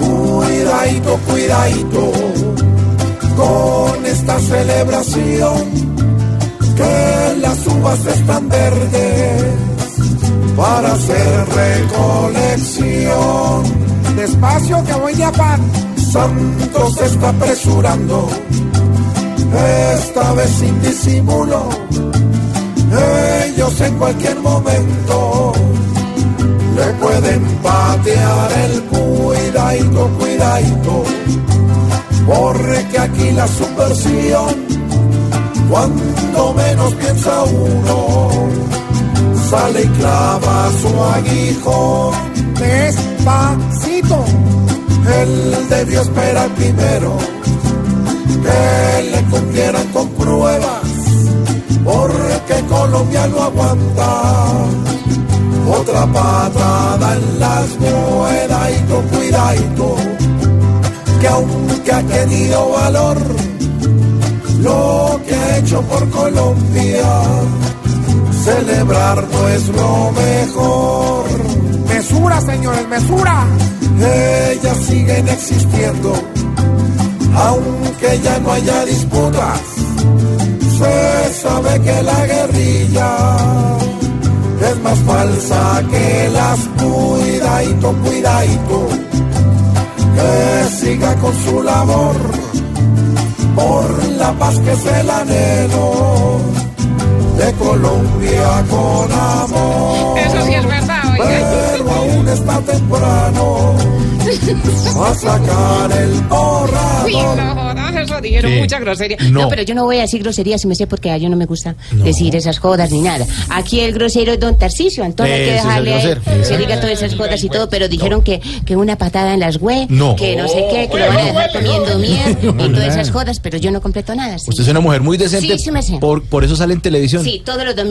Cuidadito, cuidadito, con esta celebración que las uvas están verdes para hacer recolección. Despacio que voy de afán. Santos se está apresurando, esta vez sin disimulo. Ellos en cualquier momento porque aquí la subversión, cuando menos piensa uno, sale y clava su aguijón. Despacito, él debió esperar primero que le cumplieran con pruebas, porque Colombia no aguanta. Otra patada en las ha tenido valor, lo que ha hecho por Colombia, celebrar no es lo mejor. Mesura, señores, mesura. Ellas siguen existiendo, aunque ya no haya disputas. Se sabe que la guerrilla es más falsa que las cuidadito, cuidadito, que siga con su labor por la paz que es el anhelo de Colombia con amor. Eso sí es verdad, Pero aún está temprano a sacar el jodas, eso dijeron Sí. mucha grosería. No. No. pero yo no voy a decir groserías, si me sé, porque a yo no me gusta decir esas jodas ni nada. Aquí el grosero es don Tarcisio, entonces hay que dejarle que diga todas esas jodas y todo, pero dijeron que, que una patada en las güey, No. que no sé qué, que lo van a dejar comiendo miel y todas esas jodas, pero yo no completo nada. Usted es una mujer muy decente. Sí, sí me sé. Por, por eso sale en televisión. Sí, todos los domingos.